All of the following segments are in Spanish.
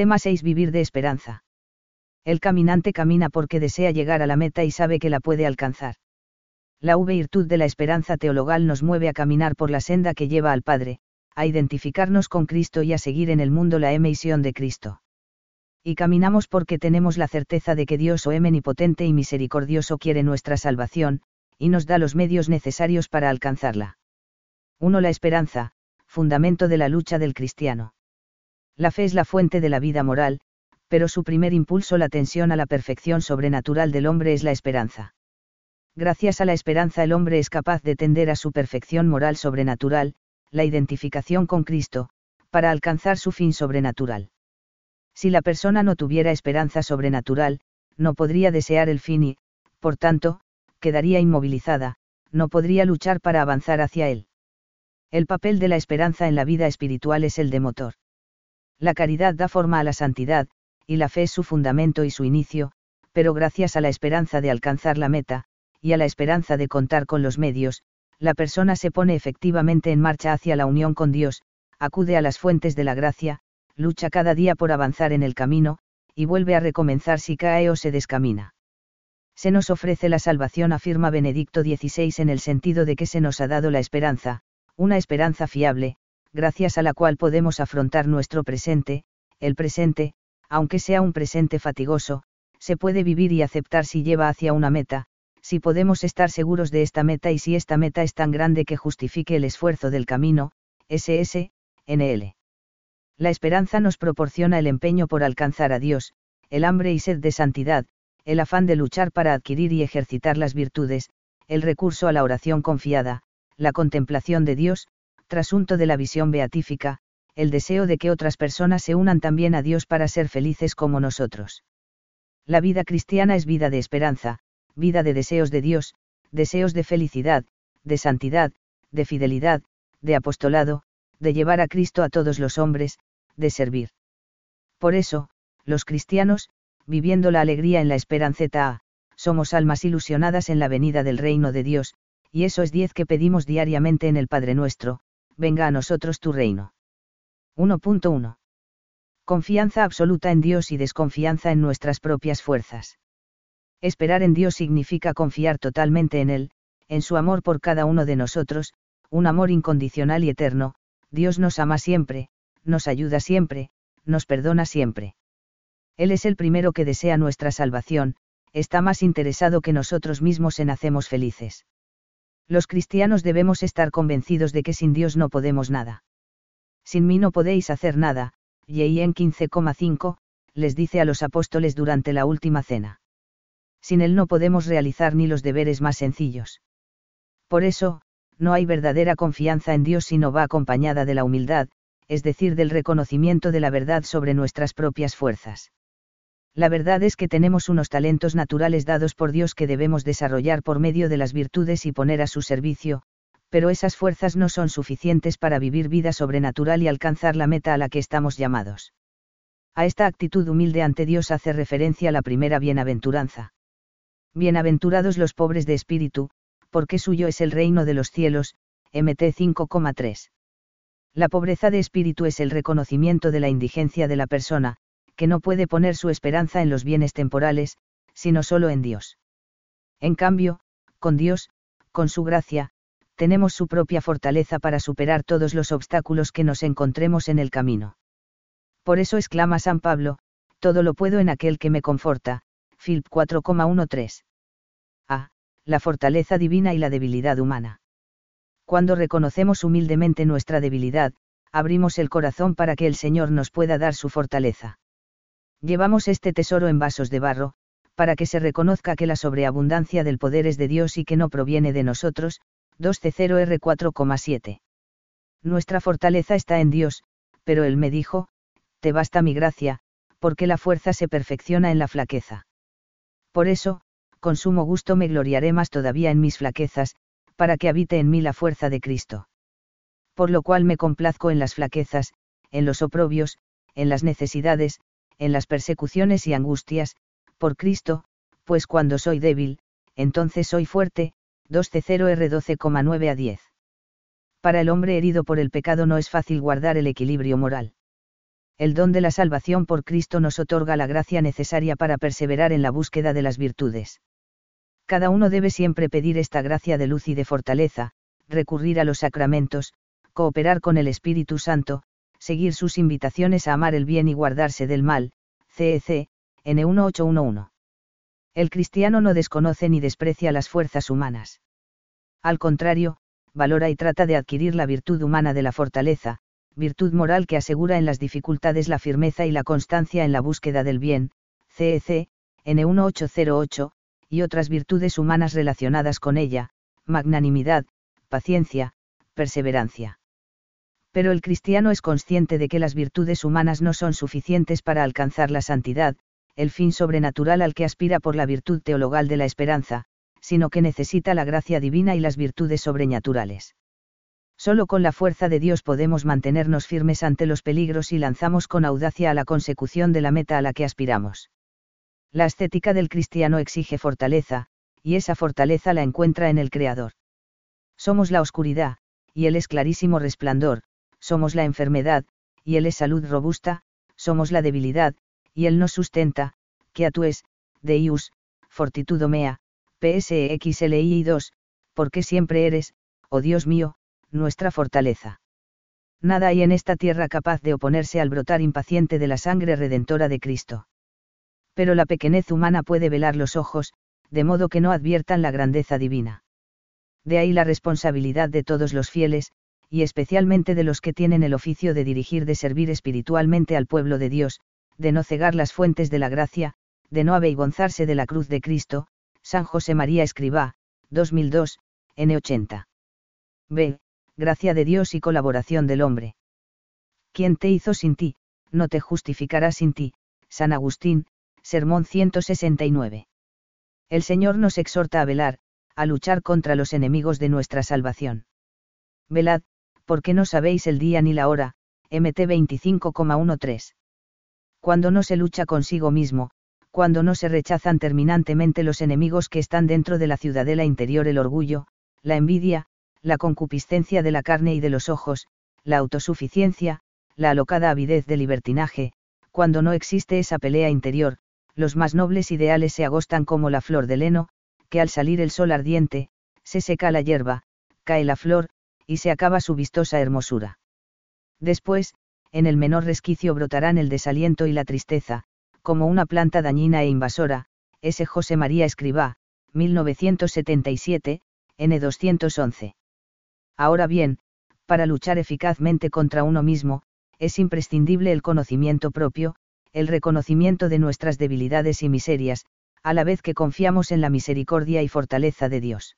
Tema 6. Vivir de esperanza. El caminante camina porque desea llegar a la meta y sabe que la puede alcanzar. La virtud de la esperanza teologal nos mueve a caminar por la senda que lleva al Padre, a identificarnos con Cristo y a seguir en el mundo la emisión de Cristo. Y caminamos porque tenemos la certeza de que Dios o omnipotente y misericordioso quiere nuestra salvación, y nos da los medios necesarios para alcanzarla. 1. La esperanza, fundamento de la lucha del cristiano. La fe es la fuente de la vida moral, pero su primer impulso la tensión a la perfección sobrenatural del hombre es la esperanza. Gracias a la esperanza el hombre es capaz de tender a su perfección moral sobrenatural, la identificación con Cristo, para alcanzar su fin sobrenatural. Si la persona no tuviera esperanza sobrenatural, no podría desear el fin y, por tanto, quedaría inmovilizada, no podría luchar para avanzar hacia él. El papel de la esperanza en la vida espiritual es el de motor. La caridad da forma a la santidad, y la fe es su fundamento y su inicio, pero gracias a la esperanza de alcanzar la meta, y a la esperanza de contar con los medios, la persona se pone efectivamente en marcha hacia la unión con Dios, acude a las fuentes de la gracia, lucha cada día por avanzar en el camino, y vuelve a recomenzar si cae o se descamina. Se nos ofrece la salvación, afirma Benedicto XVI en el sentido de que se nos ha dado la esperanza, una esperanza fiable, gracias a la cual podemos afrontar nuestro presente, el presente, aunque sea un presente fatigoso, se puede vivir y aceptar si lleva hacia una meta, si podemos estar seguros de esta meta y si esta meta es tan grande que justifique el esfuerzo del camino, SS, NL. La esperanza nos proporciona el empeño por alcanzar a Dios, el hambre y sed de santidad, el afán de luchar para adquirir y ejercitar las virtudes, el recurso a la oración confiada, la contemplación de Dios, trasunto de la visión beatífica, el deseo de que otras personas se unan también a Dios para ser felices como nosotros. La vida cristiana es vida de esperanza, vida de deseos de Dios, deseos de felicidad, de santidad, de fidelidad, de apostolado, de llevar a Cristo a todos los hombres, de servir. Por eso, los cristianos, viviendo la alegría en la esperanza, somos almas ilusionadas en la venida del reino de Dios, y eso es 10 que pedimos diariamente en el Padre nuestro, venga a nosotros tu reino. 1.1. Confianza absoluta en Dios y desconfianza en nuestras propias fuerzas. Esperar en Dios significa confiar totalmente en Él, en su amor por cada uno de nosotros, un amor incondicional y eterno, Dios nos ama siempre, nos ayuda siempre, nos perdona siempre. Él es el primero que desea nuestra salvación, está más interesado que nosotros mismos en hacernos felices los cristianos debemos estar convencidos de que sin Dios no podemos nada. Sin mí no podéis hacer nada, y en 15,5, les dice a los apóstoles durante la última cena. Sin Él no podemos realizar ni los deberes más sencillos. Por eso, no hay verdadera confianza en Dios si no va acompañada de la humildad, es decir, del reconocimiento de la verdad sobre nuestras propias fuerzas. La verdad es que tenemos unos talentos naturales dados por Dios que debemos desarrollar por medio de las virtudes y poner a su servicio, pero esas fuerzas no son suficientes para vivir vida sobrenatural y alcanzar la meta a la que estamos llamados. A esta actitud humilde ante Dios hace referencia la primera bienaventuranza. Bienaventurados los pobres de espíritu, porque suyo es el reino de los cielos, MT 5,3. La pobreza de espíritu es el reconocimiento de la indigencia de la persona, que no puede poner su esperanza en los bienes temporales, sino solo en Dios. En cambio, con Dios, con su gracia, tenemos su propia fortaleza para superar todos los obstáculos que nos encontremos en el camino. Por eso exclama San Pablo, todo lo puedo en aquel que me conforta, Philip 4,13. A. La fortaleza divina y la debilidad humana. Cuando reconocemos humildemente nuestra debilidad, abrimos el corazón para que el Señor nos pueda dar su fortaleza. Llevamos este tesoro en vasos de barro, para que se reconozca que la sobreabundancia del poder es de Dios y que no proviene de nosotros, 2C0R 4,7. Nuestra fortaleza está en Dios, pero Él me dijo, te basta mi gracia, porque la fuerza se perfecciona en la flaqueza. Por eso, con sumo gusto me gloriaré más todavía en mis flaquezas, para que habite en mí la fuerza de Cristo. Por lo cual me complazco en las flaquezas, en los oprobios, en las necesidades, en las persecuciones y angustias, por Cristo, pues cuando soy débil, entonces soy fuerte, 2C0R 12,9 a 10. Para el hombre herido por el pecado no es fácil guardar el equilibrio moral. El don de la salvación por Cristo nos otorga la gracia necesaria para perseverar en la búsqueda de las virtudes. Cada uno debe siempre pedir esta gracia de luz y de fortaleza, recurrir a los sacramentos, cooperar con el Espíritu Santo, seguir sus invitaciones a amar el bien y guardarse del mal, CEC, N1811. El cristiano no desconoce ni desprecia las fuerzas humanas. Al contrario, valora y trata de adquirir la virtud humana de la fortaleza, virtud moral que asegura en las dificultades la firmeza y la constancia en la búsqueda del bien, CEC, N1808, y otras virtudes humanas relacionadas con ella, magnanimidad, paciencia, perseverancia. Pero el cristiano es consciente de que las virtudes humanas no son suficientes para alcanzar la santidad, el fin sobrenatural al que aspira por la virtud teologal de la esperanza, sino que necesita la gracia divina y las virtudes sobrenaturales. Solo con la fuerza de Dios podemos mantenernos firmes ante los peligros y lanzamos con audacia a la consecución de la meta a la que aspiramos. La ascética del cristiano exige fortaleza, y esa fortaleza la encuentra en el Creador. Somos la oscuridad, y Él es clarísimo resplandor, somos la enfermedad, y Él es salud robusta, somos la debilidad, y Él nos sustenta, que a tu es, Deus, fortitudo mea, PSXLI 2, porque siempre eres, oh Dios mío, nuestra fortaleza. Nada hay en esta tierra capaz de oponerse al brotar impaciente de la sangre redentora de Cristo. Pero la pequeñez humana puede velar los ojos, de modo que no adviertan la grandeza divina. De ahí la responsabilidad de todos los fieles, y especialmente de los que tienen el oficio de dirigir, de servir espiritualmente al pueblo de Dios, de no cegar las fuentes de la gracia, de no avergonzarse de la cruz de Cristo, San José María Escribá, 2002, N80. B gracia de Dios y colaboración del hombre. Quien te hizo sin ti, no te justificará sin ti, San Agustín, Sermón 169. El Señor nos exhorta a velar, a luchar contra los enemigos de nuestra salvación. Velad, porque no sabéis el día ni la hora, MT 25,13. Cuando no se lucha consigo mismo, cuando no se rechazan terminantemente los enemigos que están dentro de la ciudadela interior, el orgullo, la envidia, la concupiscencia de la carne y de los ojos, la autosuficiencia, la alocada avidez de libertinaje, cuando no existe esa pelea interior, los más nobles ideales se agostan como la flor del heno, que al salir el sol ardiente, se seca la hierba, cae la flor, y se acaba su vistosa hermosura. Después, en el menor resquicio brotarán el desaliento y la tristeza, como una planta dañina e invasora, ese José María Escribá, 1977, N211. Ahora bien, para luchar eficazmente contra uno mismo, es imprescindible el conocimiento propio, el reconocimiento de nuestras debilidades y miserias, a la vez que confiamos en la misericordia y fortaleza de Dios.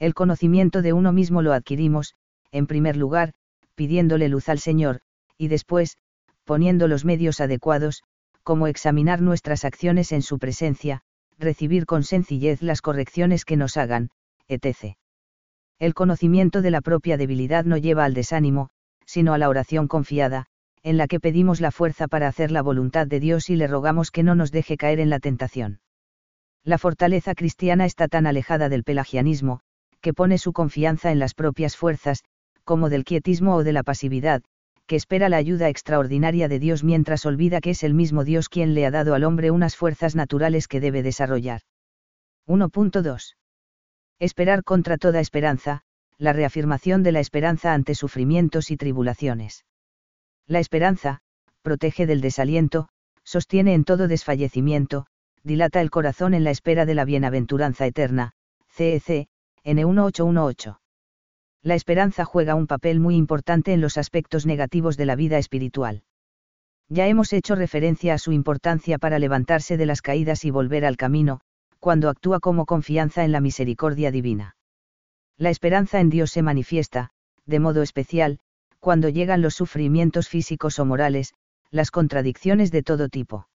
El conocimiento de uno mismo lo adquirimos, en primer lugar, pidiéndole luz al Señor, y después, poniendo los medios adecuados, como examinar nuestras acciones en su presencia, recibir con sencillez las correcciones que nos hagan, etc. El conocimiento de la propia debilidad no lleva al desánimo, sino a la oración confiada, en la que pedimos la fuerza para hacer la voluntad de Dios y le rogamos que no nos deje caer en la tentación. La fortaleza cristiana está tan alejada del pelagianismo, que pone su confianza en las propias fuerzas, como del quietismo o de la pasividad, que espera la ayuda extraordinaria de Dios mientras olvida que es el mismo Dios quien le ha dado al hombre unas fuerzas naturales que debe desarrollar. 1.2 Esperar contra toda esperanza, la reafirmación de la esperanza ante sufrimientos y tribulaciones. La esperanza, protege del desaliento, sostiene en todo desfallecimiento, dilata el corazón en la espera de la bienaventuranza eterna, CEC, N1818. La esperanza juega un papel muy importante en los aspectos negativos de la vida espiritual. Ya hemos hecho referencia a su importancia para levantarse de las caídas y volver al camino, cuando actúa como confianza en la misericordia divina. La esperanza en Dios se manifiesta, de modo especial, cuando llegan los sufrimientos físicos o morales, las contradicciones de todo tipo.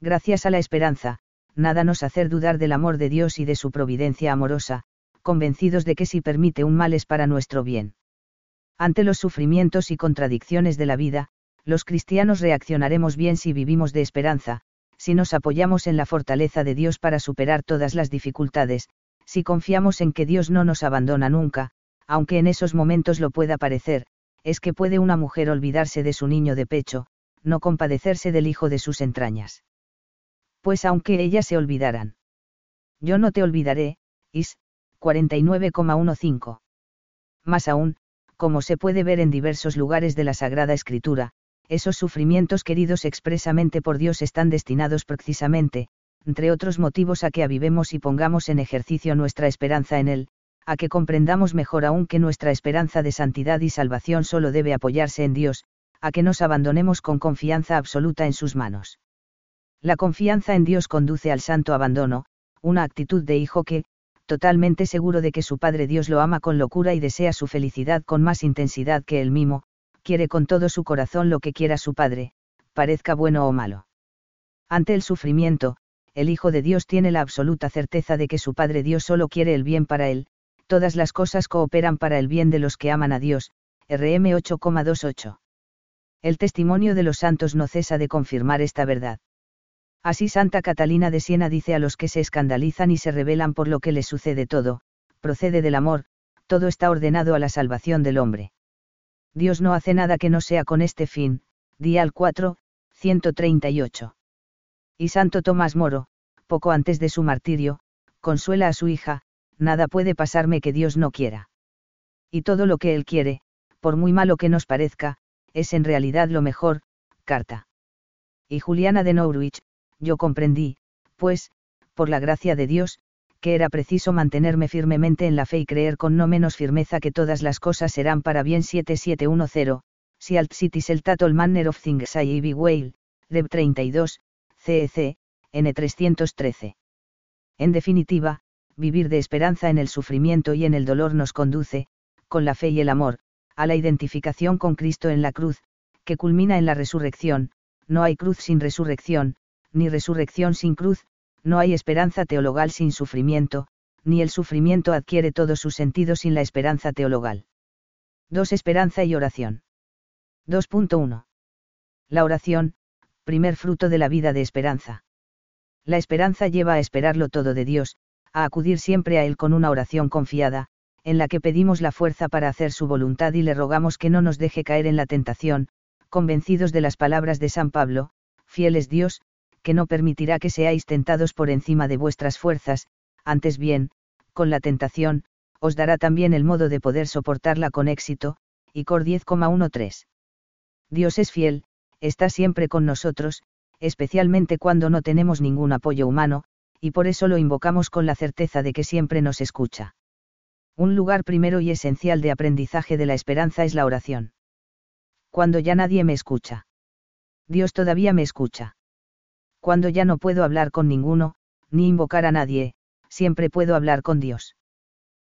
Gracias a la esperanza, nada nos hacer dudar del amor de Dios y de su providencia amorosa, convencidos de que si permite un mal es para nuestro bien. Ante los sufrimientos y contradicciones de la vida, los cristianos reaccionaremos bien si vivimos de esperanza, si nos apoyamos en la fortaleza de Dios para superar todas las dificultades, si confiamos en que Dios no nos abandona nunca, aunque en esos momentos lo pueda parecer, es que puede una mujer olvidarse de su niño de pecho, no compadecerse del hijo de sus entrañas. Pues aunque ellas se olvidaran. Yo no te olvidaré, Is, 49,15. Más aún, como se puede ver en diversos lugares de la Sagrada Escritura, esos sufrimientos queridos expresamente por Dios están destinados precisamente, entre otros motivos a que avivemos y pongamos en ejercicio nuestra esperanza en Él, a que comprendamos mejor aún que nuestra esperanza de santidad y salvación solo debe apoyarse en Dios, a que nos abandonemos con confianza absoluta en sus manos. La confianza en Dios conduce al santo abandono, una actitud de hijo que, totalmente seguro de que su Padre Dios lo ama con locura y desea su felicidad con más intensidad que él mismo, quiere con todo su corazón lo que quiera su Padre, parezca bueno o malo. Ante el sufrimiento, el Hijo de Dios tiene la absoluta certeza de que su Padre Dios solo quiere el bien para él, todas las cosas cooperan para el bien de los que aman a Dios, RM 8,28. El testimonio de los santos no cesa de confirmar esta verdad. Así Santa Catalina de Siena dice a los que se escandalizan y se rebelan por lo que les sucede todo, procede del amor, todo está ordenado a la salvación del hombre. Dios no hace nada que no sea con este fin, Dial 4, 138. Y Santo Tomás Moro, poco antes de su martirio, consuela a su hija, nada puede pasarme que Dios no quiera. Y todo lo que Él quiere, por muy malo que nos parezca, es en realidad lo mejor, carta. Y Juliana de Norwich, yo comprendí, pues, por la gracia de Dios, que era preciso mantenerme firmemente en la fe y creer con no menos firmeza que todas las cosas serán para bien 7710, si alt cities el tatol manner of things I be well, Rev 32, CEC, N313. En definitiva, vivir de esperanza en el sufrimiento y en el dolor nos conduce, con la fe y el amor, a la identificación con Cristo en la cruz, que culmina en la resurrección, no hay cruz sin resurrección, ni resurrección sin cruz, no hay esperanza teologal sin sufrimiento, ni el sufrimiento adquiere todo su sentido sin la esperanza teologal. 2. Esperanza y oración. 2.1. La oración, primer fruto de la vida de esperanza. La esperanza lleva a esperarlo todo de Dios, a acudir siempre a Él con una oración confiada, en la que pedimos la fuerza para hacer su voluntad y le rogamos que no nos deje caer en la tentación, convencidos de las palabras de San Pablo, fiel es Dios, que no permitirá que seáis tentados por encima de vuestras fuerzas, antes bien, con la tentación, os dará también el modo de poder soportarla con éxito, y Cor 10,13. Dios es fiel, está siempre con nosotros, especialmente cuando no tenemos ningún apoyo humano, y por eso lo invocamos con la certeza de que siempre nos escucha. Un lugar primero y esencial de aprendizaje de la esperanza es la oración. Cuando ya nadie me escucha. Dios todavía me escucha. Cuando ya no puedo hablar con ninguno, ni invocar a nadie, siempre puedo hablar con Dios.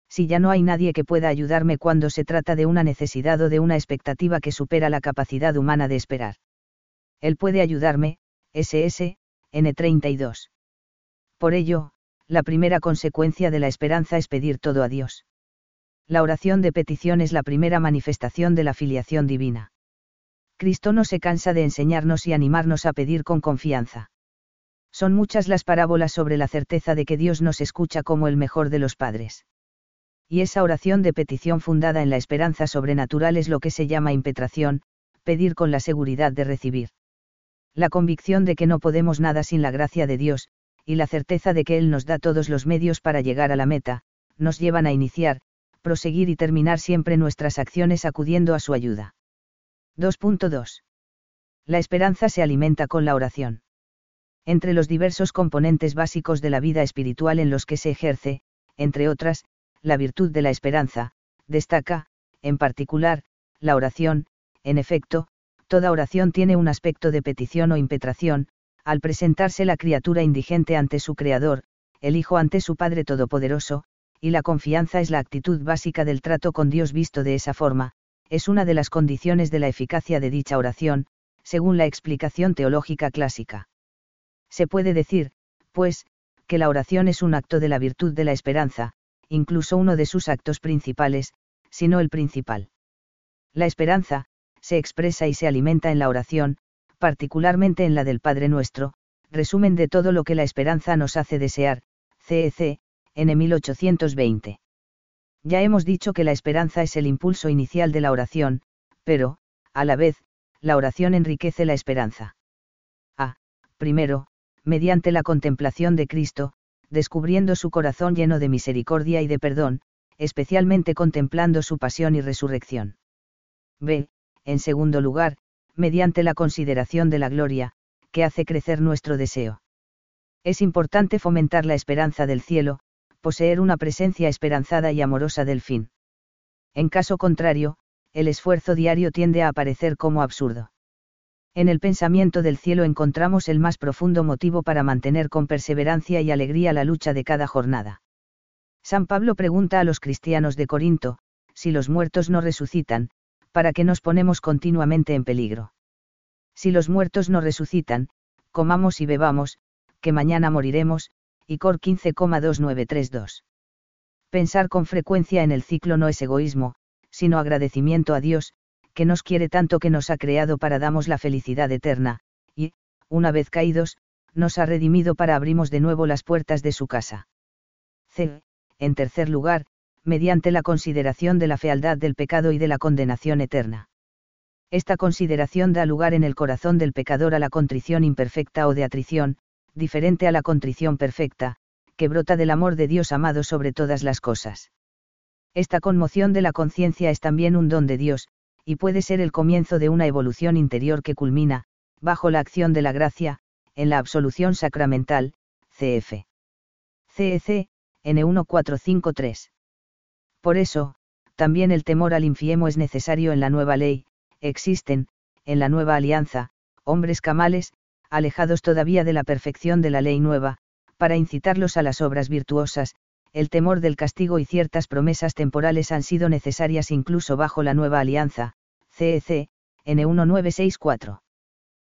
Si ya no hay nadie que pueda ayudarme cuando se trata de una necesidad o de una expectativa que supera la capacidad humana de esperar. Él puede ayudarme, SS, N32. Por ello, la primera consecuencia de la esperanza es pedir todo a Dios. La oración de petición es la primera manifestación de la filiación divina. Cristo no se cansa de enseñarnos y animarnos a pedir con confianza. Son muchas las parábolas sobre la certeza de que Dios nos escucha como el mejor de los padres. Y esa oración de petición fundada en la esperanza sobrenatural es lo que se llama impetración, pedir con la seguridad de recibir la convicción de que no podemos nada sin la gracia de Dios, y la certeza de que Él nos da todos los medios para llegar a la meta, nos llevan a iniciar, proseguir y terminar siempre nuestras acciones acudiendo a su ayuda. 2.2. La esperanza se alimenta con la oración. Entre los diversos componentes básicos de la vida espiritual en los que se ejerce, entre otras, la virtud de la esperanza, destaca, en particular, la oración, en efecto, toda oración tiene un aspecto de petición o impetración, al presentarse la criatura indigente ante su Creador, el Hijo ante su Padre Todopoderoso, y la confianza es la actitud básica del trato con Dios visto de esa forma, es una de las condiciones de la eficacia de dicha oración, según la explicación teológica clásica. Se puede decir, pues, que la oración es un acto de la virtud de la esperanza, incluso uno de sus actos principales, si no el principal. La esperanza, se expresa y se alimenta en la oración, particularmente en la del Padre Nuestro, resumen de todo lo que la esperanza nos hace desear, CEC, en 1820. Ya hemos dicho que la esperanza es el impulso inicial de la oración, pero, a la vez, la oración enriquece la esperanza. A. Primero, mediante la contemplación de Cristo, descubriendo su corazón lleno de misericordia y de perdón, especialmente contemplando su pasión y resurrección. B. En segundo lugar, mediante la consideración de la gloria, que hace crecer nuestro deseo. Es importante fomentar la esperanza del cielo, poseer una presencia esperanzada y amorosa del fin. En caso contrario, el esfuerzo diario tiende a aparecer como absurdo. En el pensamiento del cielo encontramos el más profundo motivo para mantener con perseverancia y alegría la lucha de cada jornada. San Pablo pregunta a los cristianos de Corinto, si los muertos no resucitan, ¿para qué nos ponemos continuamente en peligro? Si los muertos no resucitan, comamos y bebamos, que mañana moriremos, y Cor 15,2932. Pensar con frecuencia en el ciclo no es egoísmo, sino agradecimiento a Dios, que nos quiere tanto que nos ha creado para damos la felicidad eterna, y, una vez caídos, nos ha redimido para abrimos de nuevo las puertas de su casa. C. En tercer lugar, mediante la consideración de la fealdad del pecado y de la condenación eterna. Esta consideración da lugar en el corazón del pecador a la contrición imperfecta o de atrición, diferente a la contrición perfecta, que brota del amor de Dios amado sobre todas las cosas. Esta conmoción de la conciencia es también un don de Dios, y puede ser el comienzo de una evolución interior que culmina, bajo la acción de la gracia, en la absolución sacramental, cf. CEC, N1453. Por eso, también el temor al infiemo es necesario en la nueva ley, existen, en la nueva alianza, hombres camales, alejados todavía de la perfección de la ley nueva, para incitarlos a las obras virtuosas, el temor del castigo y ciertas promesas temporales han sido necesarias incluso bajo la nueva alianza, CEC, N1964.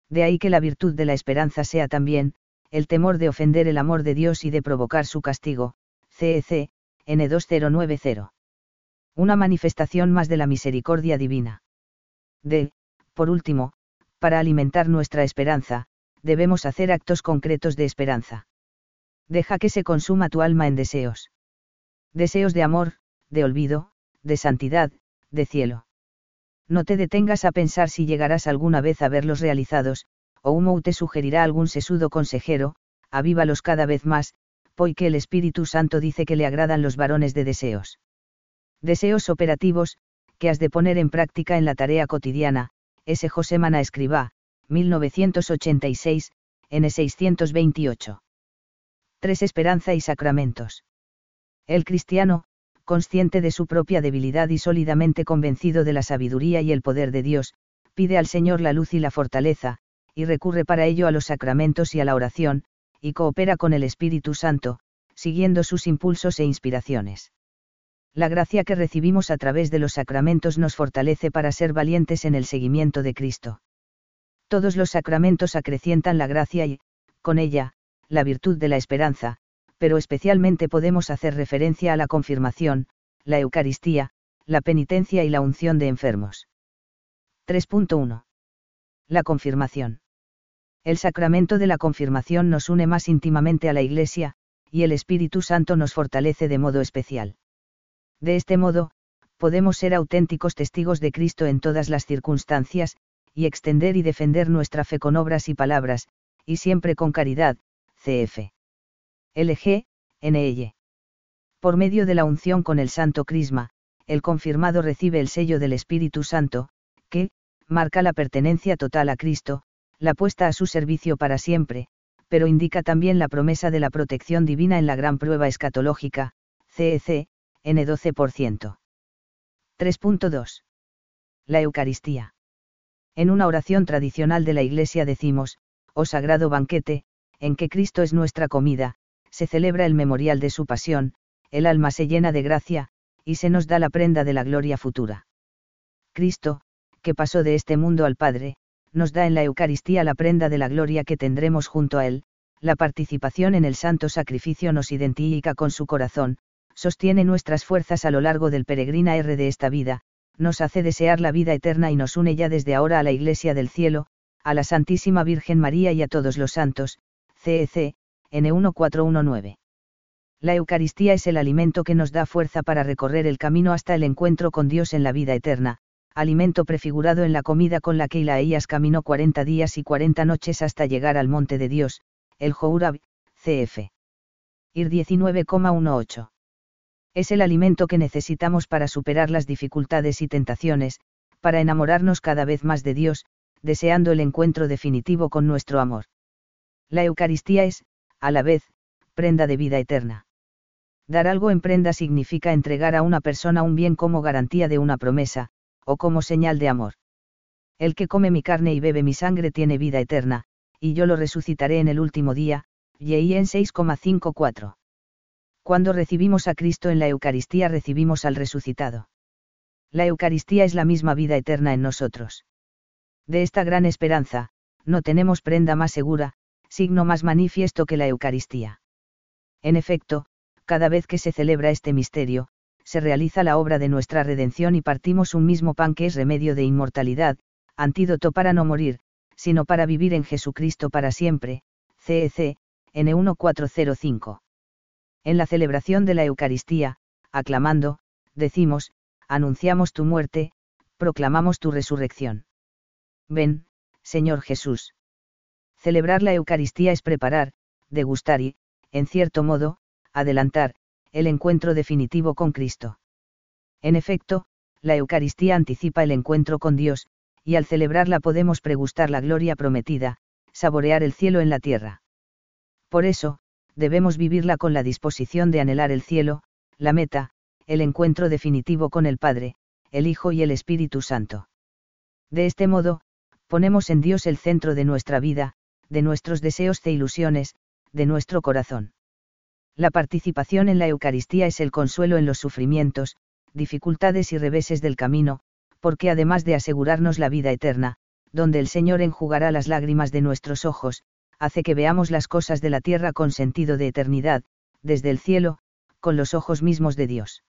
De ahí que la virtud de la esperanza sea también, el temor de ofender el amor de Dios y de provocar su castigo, CEC, N2090. Una manifestación más de la misericordia divina. D. Por último, para alimentar nuestra esperanza, debemos hacer actos concretos de esperanza. Deja que se consuma tu alma en deseos. Deseos de amor, de olvido, de santidad, de cielo. No te detengas a pensar si llegarás alguna vez a verlos realizados, o humo te sugerirá algún sesudo consejero, avívalos cada vez más, porque el Espíritu Santo dice que le agradan los varones de deseos. Deseos operativos, que has de poner en práctica en la tarea cotidiana, S. José Mana Escribá, 1986, N628. 3. Esperanza y sacramentos. El cristiano, consciente de su propia debilidad y sólidamente convencido de la sabiduría y el poder de Dios, pide al Señor la luz y la fortaleza, y recurre para ello a los sacramentos y a la oración, y coopera con el Espíritu Santo, siguiendo sus impulsos e inspiraciones. La gracia que recibimos a través de los sacramentos nos fortalece para ser valientes en el seguimiento de Cristo. Todos los sacramentos acrecientan la gracia y, con ella, la virtud de la esperanza, pero especialmente podemos hacer referencia a la confirmación, la Eucaristía, la penitencia y la unción de enfermos. 3.1. La confirmación. El sacramento de la confirmación nos une más íntimamente a la Iglesia, y el Espíritu Santo nos fortalece de modo especial. De este modo, podemos ser auténticos testigos de Cristo en todas las circunstancias, y extender y defender nuestra fe con obras y palabras, y siempre con caridad, cf. LG, NL. Por medio de la unción con el Santo Crisma, el confirmado recibe el sello del Espíritu Santo, que, marca la pertenencia total a Cristo, la puesta a su servicio para siempre, pero indica también la promesa de la protección divina en la gran prueba escatológica, CEC, N12%. 3.2. La Eucaristía. En una oración tradicional de la Iglesia decimos, oh sagrado banquete, en que Cristo es nuestra comida, se celebra el memorial de su pasión, el alma se llena de gracia, y se nos da la prenda de la gloria futura. Cristo, que pasó de este mundo al Padre, nos da en la Eucaristía la prenda de la gloria que tendremos junto a Él, la participación en el santo sacrificio nos identifica con su corazón, sostiene nuestras fuerzas a lo largo del peregrina R de esta vida, nos hace desear la vida eterna y nos une ya desde ahora a la Iglesia del Cielo, a la Santísima Virgen María y a todos los santos, CEC, N1419. La Eucaristía es el alimento que nos da fuerza para recorrer el camino hasta el encuentro con Dios en la vida eterna, alimento prefigurado en la comida con la que Ilaías caminó 40 días y 40 noches hasta llegar al monte de Dios, el Jourab, cf. Ir 19,18. Es el alimento que necesitamos para superar las dificultades y tentaciones, para enamorarnos cada vez más de Dios, deseando el encuentro definitivo con nuestro amor. La Eucaristía es, a la vez, prenda de vida eterna. Dar algo en prenda significa entregar a una persona un bien como garantía de una promesa, o como señal de amor. El que come mi carne y bebe mi sangre tiene vida eterna, y yo lo resucitaré en el último día, en 6,54. Cuando recibimos a Cristo en la Eucaristía recibimos al resucitado. La Eucaristía es la misma vida eterna en nosotros. De esta gran esperanza, no tenemos prenda más segura, signo más manifiesto que la Eucaristía. En efecto, cada vez que se celebra este misterio, se realiza la obra de nuestra redención y partimos un mismo pan que es remedio de inmortalidad, antídoto para no morir, sino para vivir en Jesucristo para siempre, CEC, N1405. En la celebración de la Eucaristía, aclamando, decimos, anunciamos tu muerte, proclamamos tu resurrección. Ven, Señor Jesús. Celebrar la Eucaristía es preparar, degustar y, en cierto modo, adelantar, el encuentro definitivo con Cristo. En efecto, la Eucaristía anticipa el encuentro con Dios, y al celebrarla podemos pregustar la gloria prometida, saborear el cielo en la tierra. Por eso, debemos vivirla con la disposición de anhelar el cielo, la meta, el encuentro definitivo con el Padre, el Hijo y el Espíritu Santo. De este modo, ponemos en Dios el centro de nuestra vida, de nuestros deseos e ilusiones, de nuestro corazón. La participación en la Eucaristía es el consuelo en los sufrimientos, dificultades y reveses del camino, porque además de asegurarnos la vida eterna, donde el Señor enjugará las lágrimas de nuestros ojos, hace que veamos las cosas de la tierra con sentido de eternidad, desde el cielo, con los ojos mismos de Dios.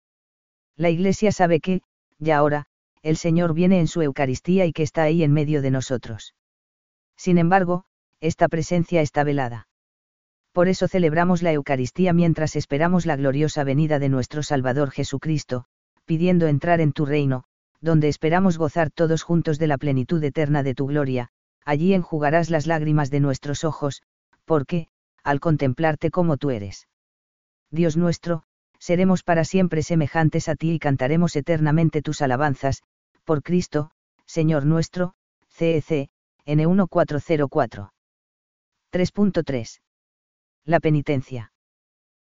La Iglesia sabe que, ya ahora, el Señor viene en su Eucaristía y que está ahí en medio de nosotros. Sin embargo, esta presencia está velada. Por eso celebramos la Eucaristía mientras esperamos la gloriosa venida de nuestro Salvador Jesucristo, pidiendo entrar en tu reino, donde esperamos gozar todos juntos de la plenitud eterna de tu gloria, allí enjugarás las lágrimas de nuestros ojos, porque, al contemplarte como tú eres. Dios nuestro, seremos para siempre semejantes a ti y cantaremos eternamente tus alabanzas, por Cristo, Señor nuestro, CEC, N1404. 3.3. La penitencia.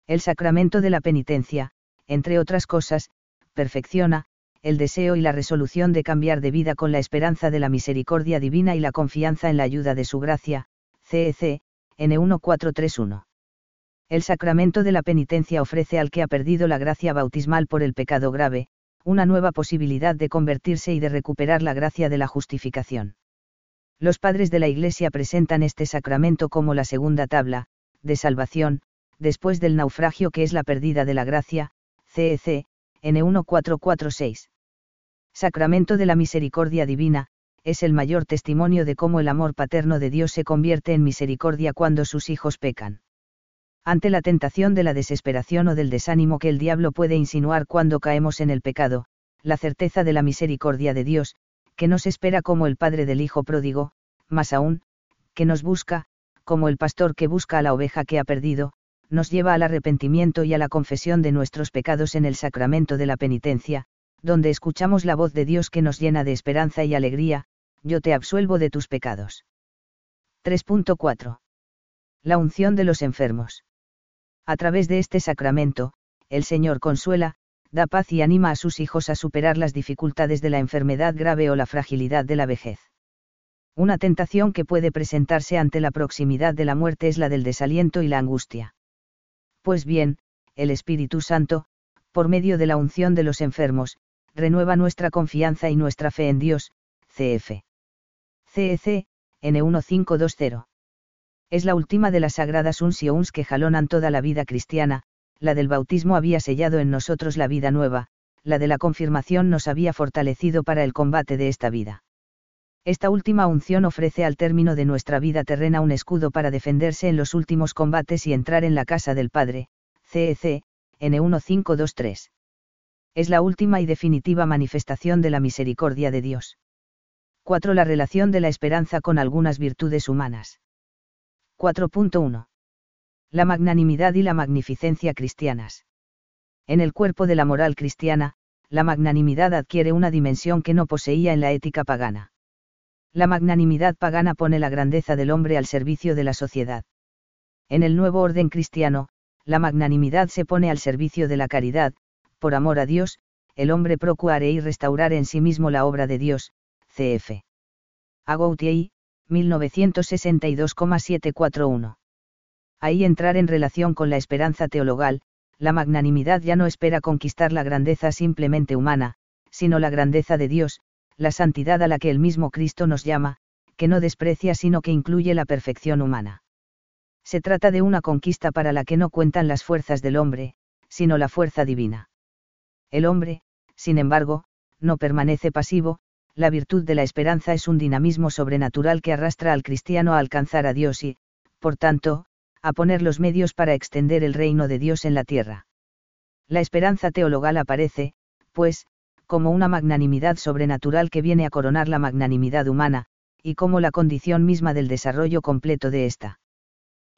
El sacramento de la penitencia, entre otras cosas, perfecciona, el deseo y la resolución de cambiar de vida con la esperanza de la misericordia divina y la confianza en la ayuda de su gracia, CEC, N1431. El sacramento de la penitencia ofrece al que ha perdido la gracia bautismal por el pecado grave, una nueva posibilidad de convertirse y de recuperar la gracia de la justificación. Los padres de la Iglesia presentan este sacramento como la segunda tabla, de salvación, después del naufragio que es la pérdida de la gracia, CEC, N1446. Sacramento de la Misericordia Divina, es el mayor testimonio de cómo el amor paterno de Dios se convierte en misericordia cuando sus hijos pecan. Ante la tentación de la desesperación o del desánimo que el diablo puede insinuar cuando caemos en el pecado, la certeza de la misericordia de Dios, que nos espera como el Padre del Hijo pródigo, más aún, que nos busca, como el pastor que busca a la oveja que ha perdido, nos lleva al arrepentimiento y a la confesión de nuestros pecados en el sacramento de la penitencia, donde escuchamos la voz de Dios que nos llena de esperanza y alegría, yo te absuelvo de tus pecados. 3.4. La unción de los enfermos. A través de este sacramento, el Señor consuela, da paz y anima a sus hijos a superar las dificultades de la enfermedad grave o la fragilidad de la vejez. Una tentación que puede presentarse ante la proximidad de la muerte es la del desaliento y la angustia. Pues bien, el Espíritu Santo, por medio de la unción de los enfermos, renueva nuestra confianza y nuestra fe en Dios, CF. CEC, N1520. Es la última de las sagradas uncions que jalonan toda la vida cristiana, la del bautismo había sellado en nosotros la vida nueva, la de la confirmación nos había fortalecido para el combate de esta vida. Esta última unción ofrece al término de nuestra vida terrena un escudo para defenderse en los últimos combates y entrar en la casa del Padre, CEC, N1523. Es la última y definitiva manifestación de la misericordia de Dios. 4. La relación de la esperanza con algunas virtudes humanas. 4.1. La magnanimidad y la magnificencia cristianas. En el cuerpo de la moral cristiana, la magnanimidad adquiere una dimensión que no poseía en la ética pagana. La magnanimidad pagana pone la grandeza del hombre al servicio de la sociedad. En el nuevo orden cristiano, la magnanimidad se pone al servicio de la caridad, por amor a Dios, el hombre procuraré y restaurar en sí mismo la obra de Dios, cf. Agoutier, 1962,741. Ahí entrar en relación con la esperanza teologal, la magnanimidad ya no espera conquistar la grandeza simplemente humana, sino la grandeza de Dios, la santidad a la que el mismo Cristo nos llama, que no desprecia sino que incluye la perfección humana. Se trata de una conquista para la que no cuentan las fuerzas del hombre, sino la fuerza divina. El hombre, sin embargo, no permanece pasivo, la virtud de la esperanza es un dinamismo sobrenatural que arrastra al cristiano a alcanzar a Dios y, por tanto, a poner los medios para extender el reino de Dios en la tierra. La esperanza teologal aparece, pues, como una magnanimidad sobrenatural que viene a coronar la magnanimidad humana, y como la condición misma del desarrollo completo de ésta.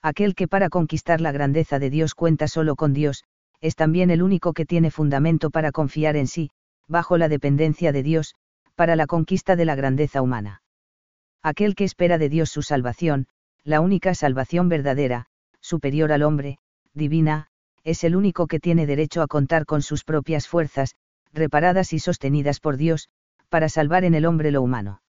Aquel que para conquistar la grandeza de Dios cuenta solo con Dios, es también el único que tiene fundamento para confiar en sí, bajo la dependencia de Dios, para la conquista de la grandeza humana. Aquel que espera de Dios su salvación, la única salvación verdadera, superior al hombre, divina, es el único que tiene derecho a contar con sus propias fuerzas, reparadas y sostenidas por Dios, para salvar en el hombre lo humano.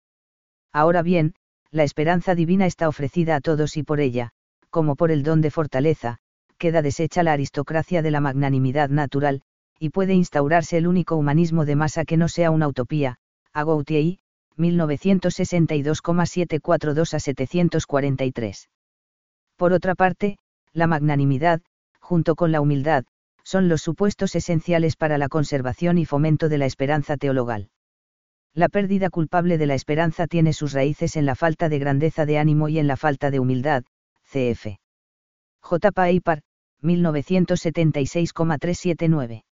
Ahora bien, la esperanza divina está ofrecida a todos y por ella, como por el don de fortaleza, queda deshecha la aristocracia de la magnanimidad natural, y puede instaurarse el único humanismo de masa que no sea una utopía, Agoutier, 1962,742 a 743. Por otra parte, la magnanimidad, junto con la humildad, son los supuestos esenciales para la conservación y fomento de la esperanza teologal. La pérdida culpable de la esperanza tiene sus raíces en la falta de grandeza de ánimo y en la falta de humildad, cf. J. Paipar, 1976,379.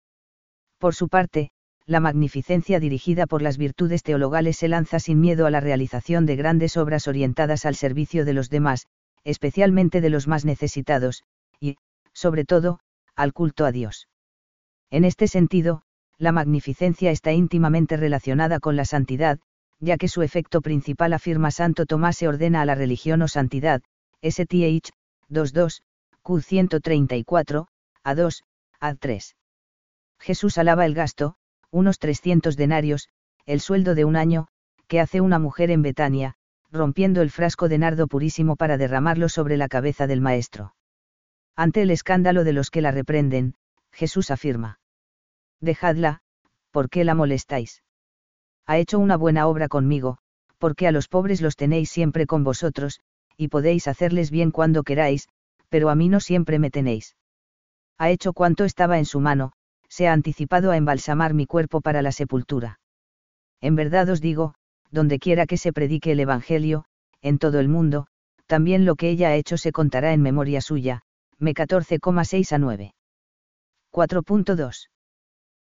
Por su parte, la magnificencia dirigida por las virtudes teologales se lanza sin miedo a la realización de grandes obras orientadas al servicio de los demás, especialmente de los más necesitados, y, sobre todo, al culto a Dios. En este sentido, la magnificencia está íntimamente relacionada con la santidad, ya que su efecto principal afirma Santo Tomás se ordena a la religión o santidad, STH, 22, Q 134, a 2, a 3. Jesús alaba el gasto, unos 300 denarios, el sueldo de un año, que hace una mujer en Betania, rompiendo el frasco de nardo purísimo para derramarlo sobre la cabeza del maestro. Ante el escándalo de los que la reprenden, Jesús afirma. Dejadla, ¿por qué la molestáis? Ha hecho una buena obra conmigo, porque a los pobres los tenéis siempre con vosotros, y podéis hacerles bien cuando queráis, pero a mí no siempre me tenéis. Ha hecho cuanto estaba en su mano, se ha anticipado a embalsamar mi cuerpo para la sepultura. En verdad os digo, donde quiera que se predique el Evangelio, en todo el mundo, también lo que ella ha hecho se contará en memoria suya, me 14,6 a 9. 4.2.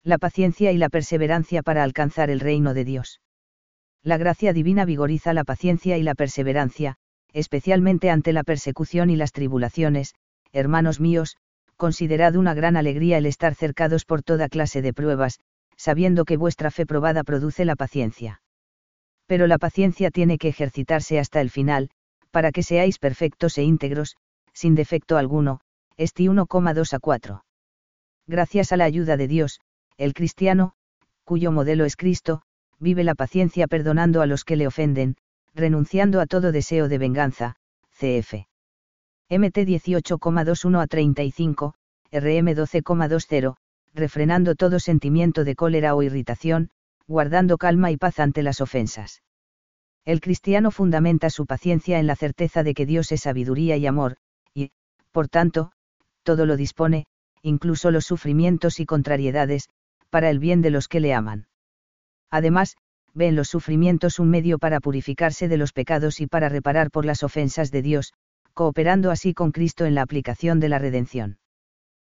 La paciencia y la perseverancia para alcanzar el reino de Dios. La gracia divina vigoriza la paciencia y la perseverancia, especialmente ante la persecución y las tribulaciones, hermanos míos, considerad una gran alegría el estar cercados por toda clase de pruebas, sabiendo que vuestra fe probada produce la paciencia pero la paciencia tiene que ejercitarse hasta el final, para que seáis perfectos e íntegros, sin defecto alguno, Esti 1,2 a 4. Gracias a la ayuda de Dios, el cristiano, cuyo modelo es Cristo, vive la paciencia perdonando a los que le ofenden, renunciando a todo deseo de venganza, cf. MT 18,21 a 35, RM 12,20, refrenando todo sentimiento de cólera o irritación, guardando calma y paz ante las ofensas. El cristiano fundamenta su paciencia en la certeza de que Dios es sabiduría y amor, y, por tanto, todo lo dispone, incluso los sufrimientos y contrariedades, para el bien de los que le aman. Además, ve en los sufrimientos un medio para purificarse de los pecados y para reparar por las ofensas de Dios, cooperando así con Cristo en la aplicación de la redención.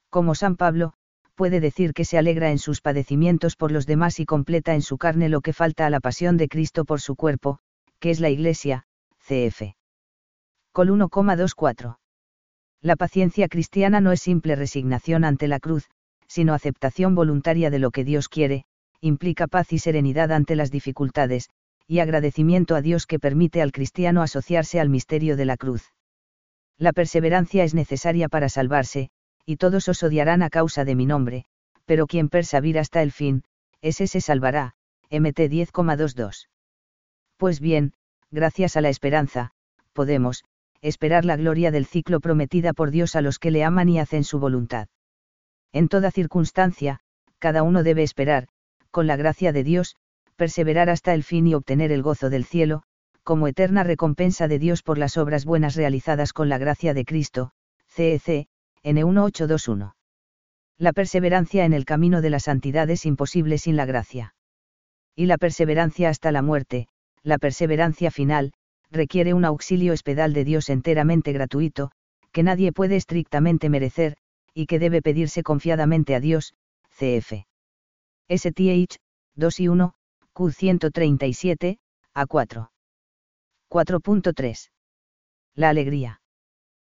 Como San Pablo, puede decir que se alegra en sus padecimientos por los demás y completa en su carne lo que falta a la pasión de Cristo por su cuerpo, que es la Iglesia, cf. Col 1,24. La paciencia cristiana no es simple resignación ante la cruz, sino aceptación voluntaria de lo que Dios quiere, implica paz y serenidad ante las dificultades, y agradecimiento a Dios que permite al cristiano asociarse al misterio de la cruz. La perseverancia es necesaria para salvarse, y todos os odiarán a causa de mi nombre, pero quien persevera hasta el fin, ese se salvará. MT 10,22. Pues bien, gracias a la esperanza, podemos, esperar la gloria del ciclo prometida por Dios a los que le aman y hacen su voluntad. En toda circunstancia, cada uno debe esperar, con la gracia de Dios, perseverar hasta el fin y obtener el gozo del cielo, como eterna recompensa de Dios por las obras buenas realizadas con la gracia de Cristo, CEC, N1821. La perseverancia en el camino de la santidad es imposible sin la gracia. Y la perseverancia hasta la muerte, la perseverancia final, requiere un auxilio espedal de Dios enteramente gratuito, que nadie puede estrictamente merecer, y que debe pedirse confiadamente a Dios, cf. STH, 2 y 1, Q 137, A 4. 4.3. La alegría.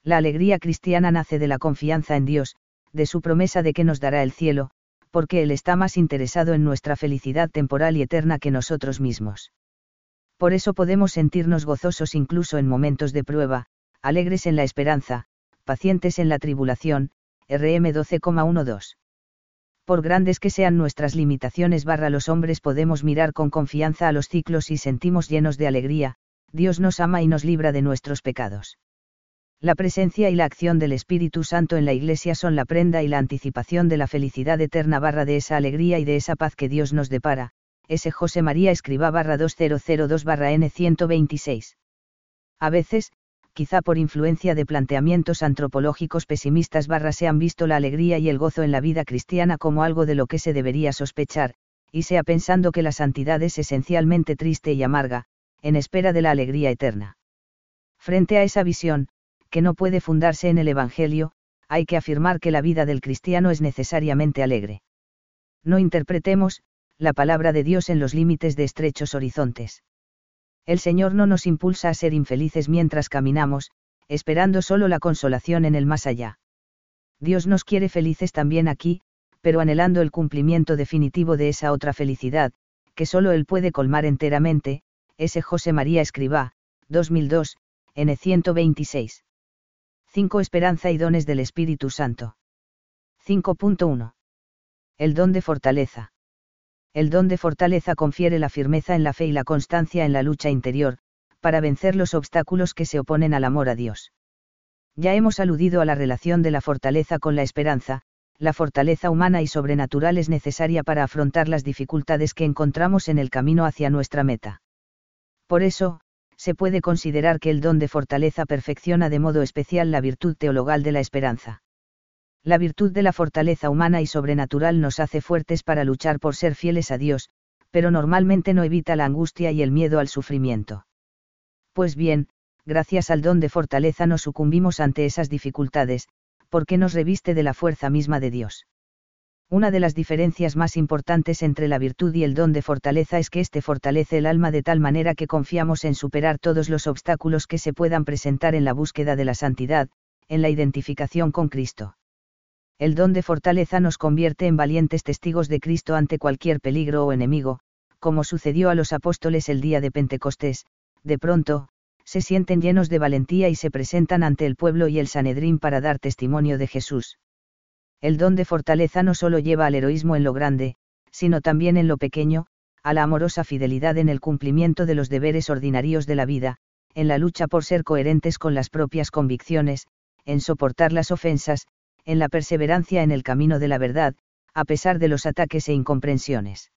La alegría cristiana nace de la confianza en Dios, de su promesa de que nos dará el cielo, porque Él está más interesado en nuestra felicidad temporal y eterna que nosotros mismos. Por eso podemos sentirnos gozosos incluso en momentos de prueba, alegres en la esperanza, pacientes en la tribulación, RM 12,12. Por grandes que sean nuestras limitaciones barra los hombres podemos mirar con confianza a los ciclos y sentimos llenos de alegría, Dios nos ama y nos libra de nuestros pecados. La presencia y la acción del Espíritu Santo en la Iglesia son la prenda y la anticipación de la felicidad eterna barra de esa alegría y de esa paz que Dios nos depara. S. José María Escriba barra 2002 barra N 126. A veces, quizá por influencia de planteamientos antropológicos pesimistas barra se han visto la alegría y el gozo en la vida cristiana como algo de lo que se debería sospechar, y sea pensando que la santidad es esencialmente triste y amarga, en espera de la alegría eterna. Frente a esa visión, que no puede fundarse en el Evangelio, hay que afirmar que la vida del cristiano es necesariamente alegre. No interpretemos, la palabra de Dios en los límites de estrechos horizontes. El Señor no nos impulsa a ser infelices mientras caminamos, esperando solo la consolación en el más allá. Dios nos quiere felices también aquí, pero anhelando el cumplimiento definitivo de esa otra felicidad, que solo Él puede colmar enteramente, ese José María Escribá, 2002, N 126. 5. Esperanza y dones del Espíritu Santo. 5.1. El don de fortaleza el don de fortaleza confiere la firmeza en la fe y la constancia en la lucha interior, para vencer los obstáculos que se oponen al amor a Dios. Ya hemos aludido a la relación de la fortaleza con la esperanza, la fortaleza humana y sobrenatural es necesaria para afrontar las dificultades que encontramos en el camino hacia nuestra meta. Por eso, se puede considerar que el don de fortaleza perfecciona de modo especial la virtud teologal de la esperanza. La virtud de la fortaleza humana y sobrenatural nos hace fuertes para luchar por ser fieles a Dios, pero normalmente no evita la angustia y el miedo al sufrimiento. Pues bien, gracias al don de fortaleza no sucumbimos ante esas dificultades, porque nos reviste de la fuerza misma de Dios. Una de las diferencias más importantes entre la virtud y el don de fortaleza es que éste fortalece el alma de tal manera que confiamos en superar todos los obstáculos que se puedan presentar en la búsqueda de la santidad, en la identificación con Cristo el don de fortaleza nos convierte en valientes testigos de Cristo ante cualquier peligro o enemigo, como sucedió a los apóstoles el día de Pentecostés, de pronto, se sienten llenos de valentía y se presentan ante el pueblo y el Sanedrín para dar testimonio de Jesús. El don de fortaleza no solo lleva al heroísmo en lo grande, sino también en lo pequeño, a la amorosa fidelidad en el cumplimiento de los deberes ordinarios de la vida, en la lucha por ser coherentes con las propias convicciones, en soportar las ofensas, en la perseverancia en el camino de la verdad, a pesar de los ataques e incomprensiones.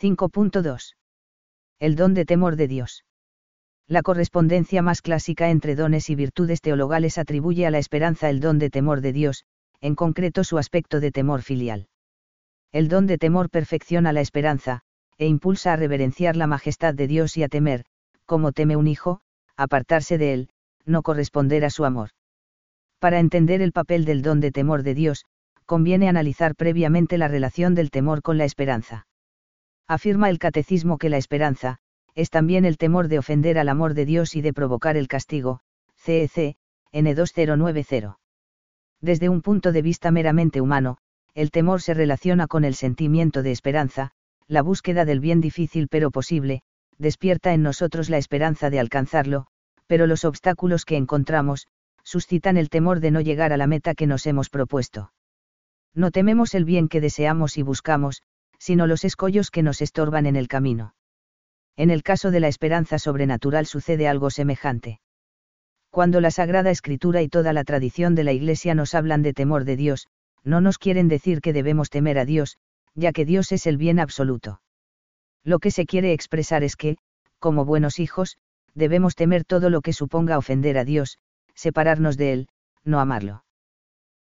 5.2. El don de temor de Dios. La correspondencia más clásica entre dones y virtudes teologales atribuye a la esperanza el don de temor de Dios, en concreto su aspecto de temor filial. El don de temor perfecciona la esperanza, e impulsa a reverenciar la majestad de Dios y a temer, como teme un hijo, apartarse de él, no corresponder a su amor. Para entender el papel del don de temor de Dios, conviene analizar previamente la relación del temor con la esperanza. Afirma el catecismo que la esperanza, es también el temor de ofender al amor de Dios y de provocar el castigo, CEC, N2090. Desde un punto de vista meramente humano, el temor se relaciona con el sentimiento de esperanza, la búsqueda del bien difícil pero posible, despierta en nosotros la esperanza de alcanzarlo, pero los obstáculos que encontramos, suscitan el temor de no llegar a la meta que nos hemos propuesto. No tememos el bien que deseamos y buscamos, sino los escollos que nos estorban en el camino. En el caso de la esperanza sobrenatural sucede algo semejante. Cuando la Sagrada Escritura y toda la tradición de la Iglesia nos hablan de temor de Dios, no nos quieren decir que debemos temer a Dios, ya que Dios es el bien absoluto. Lo que se quiere expresar es que, como buenos hijos, debemos temer todo lo que suponga ofender a Dios, separarnos de Él, no amarlo.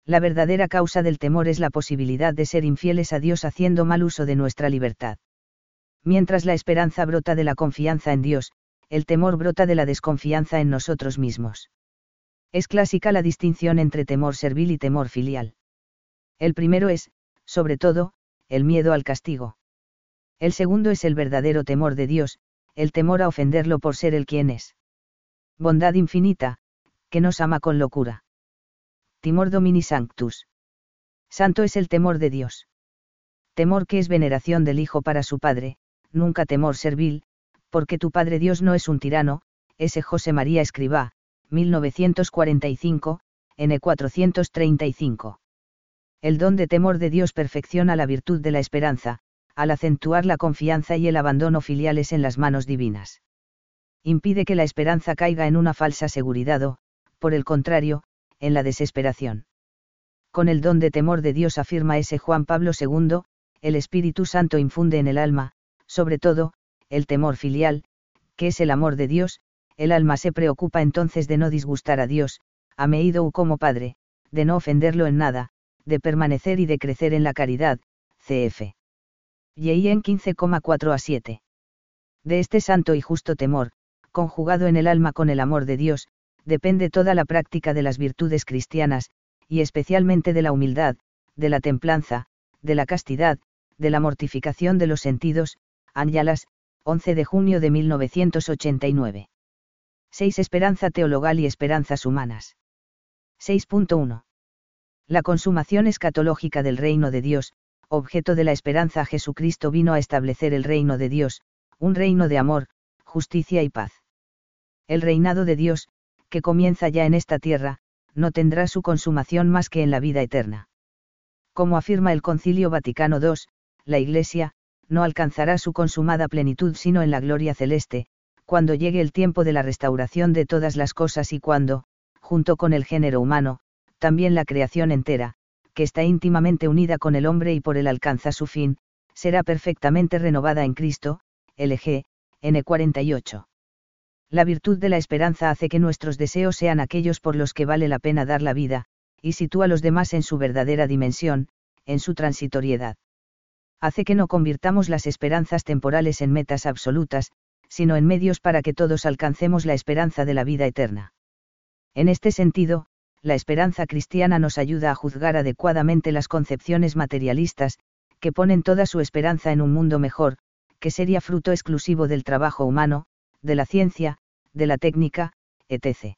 La verdadera causa del temor es la posibilidad de ser infieles a Dios haciendo mal uso de nuestra libertad. Mientras la esperanza brota de la confianza en Dios, el temor brota de la desconfianza en nosotros mismos. Es clásica la distinción entre temor servil y temor filial. El primero es, sobre todo, el miedo al castigo. El segundo es el verdadero temor de Dios, el temor a ofenderlo por ser el quien es. Bondad infinita, que nos ama con locura. Timor domini sanctus. Santo es el temor de Dios. Temor que es veneración del Hijo para su Padre, nunca temor servil, porque tu Padre Dios no es un tirano, ese José María Escribá, 1945, N435. El don de temor de Dios perfecciona la virtud de la esperanza, al acentuar la confianza y el abandono filiales en las manos divinas. Impide que la esperanza caiga en una falsa seguridad o, por el contrario, en la desesperación. Con el don de temor de Dios afirma ese Juan Pablo II, el Espíritu Santo infunde en el alma, sobre todo, el temor filial, que es el amor de Dios, el alma se preocupa entonces de no disgustar a Dios, a u como Padre, de no ofenderlo en nada, de permanecer y de crecer en la caridad, cf. Y en 15,4 a 7. De este santo y justo temor, conjugado en el alma con el amor de Dios, depende toda la práctica de las virtudes cristianas, y especialmente de la humildad, de la templanza, de la castidad, de la mortificación de los sentidos, Ányalas, 11 de junio de 1989. 6. Esperanza teologal y esperanzas humanas. 6.1. La consumación escatológica del reino de Dios, objeto de la esperanza Jesucristo vino a establecer el reino de Dios, un reino de amor, justicia y paz. El reinado de Dios, que comienza ya en esta tierra, no tendrá su consumación más que en la vida eterna. Como afirma el Concilio Vaticano II, la Iglesia, no alcanzará su consumada plenitud sino en la gloria celeste, cuando llegue el tiempo de la restauración de todas las cosas y cuando, junto con el género humano, también la creación entera, que está íntimamente unida con el hombre y por él alcanza su fin, será perfectamente renovada en Cristo, LG, N48. La virtud de la esperanza hace que nuestros deseos sean aquellos por los que vale la pena dar la vida, y sitúa a los demás en su verdadera dimensión, en su transitoriedad. Hace que no convirtamos las esperanzas temporales en metas absolutas, sino en medios para que todos alcancemos la esperanza de la vida eterna. En este sentido, la esperanza cristiana nos ayuda a juzgar adecuadamente las concepciones materialistas, que ponen toda su esperanza en un mundo mejor, que sería fruto exclusivo del trabajo humano, de la ciencia, de la técnica, etc.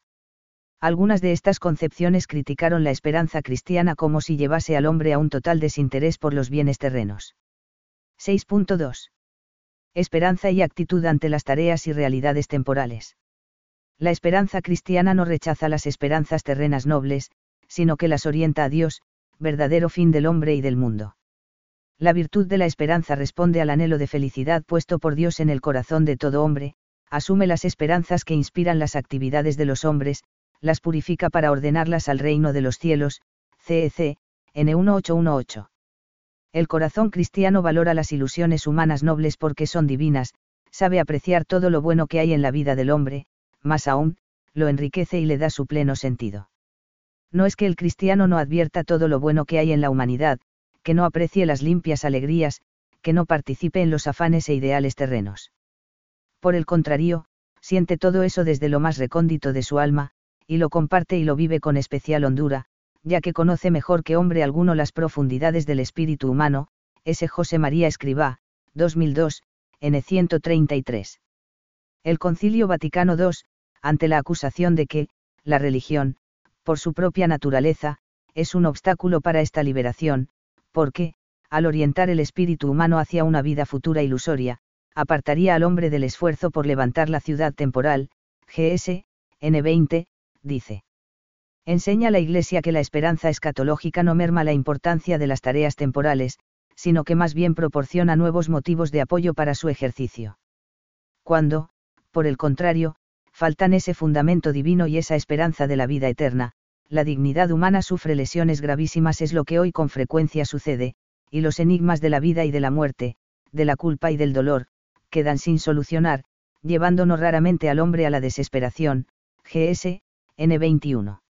Algunas de estas concepciones criticaron la esperanza cristiana como si llevase al hombre a un total desinterés por los bienes terrenos. 6.2. Esperanza y actitud ante las tareas y realidades temporales. La esperanza cristiana no rechaza las esperanzas terrenas nobles, sino que las orienta a Dios, verdadero fin del hombre y del mundo. La virtud de la esperanza responde al anhelo de felicidad puesto por Dios en el corazón de todo hombre, asume las esperanzas que inspiran las actividades de los hombres, las purifica para ordenarlas al reino de los cielos, CEC, N1818. El corazón cristiano valora las ilusiones humanas nobles porque son divinas, sabe apreciar todo lo bueno que hay en la vida del hombre, más aún, lo enriquece y le da su pleno sentido. No es que el cristiano no advierta todo lo bueno que hay en la humanidad, que no aprecie las limpias alegrías, que no participe en los afanes e ideales terrenos. Por el contrario, siente todo eso desde lo más recóndito de su alma, y lo comparte y lo vive con especial hondura, ya que conoce mejor que hombre alguno las profundidades del espíritu humano, S. José María Escribá, 2002, N. 133. El Concilio Vaticano II, ante la acusación de que, la religión, por su propia naturaleza, es un obstáculo para esta liberación, porque, al orientar el espíritu humano hacia una vida futura ilusoria, apartaría al hombre del esfuerzo por levantar la ciudad temporal, GS, N20, dice. Enseña la Iglesia que la esperanza escatológica no merma la importancia de las tareas temporales, sino que más bien proporciona nuevos motivos de apoyo para su ejercicio. Cuando, por el contrario, faltan ese fundamento divino y esa esperanza de la vida eterna, la dignidad humana sufre lesiones gravísimas es lo que hoy con frecuencia sucede, y los enigmas de la vida y de la muerte, de la culpa y del dolor, quedan sin solucionar, llevándonos raramente al hombre a la desesperación. GS, N21.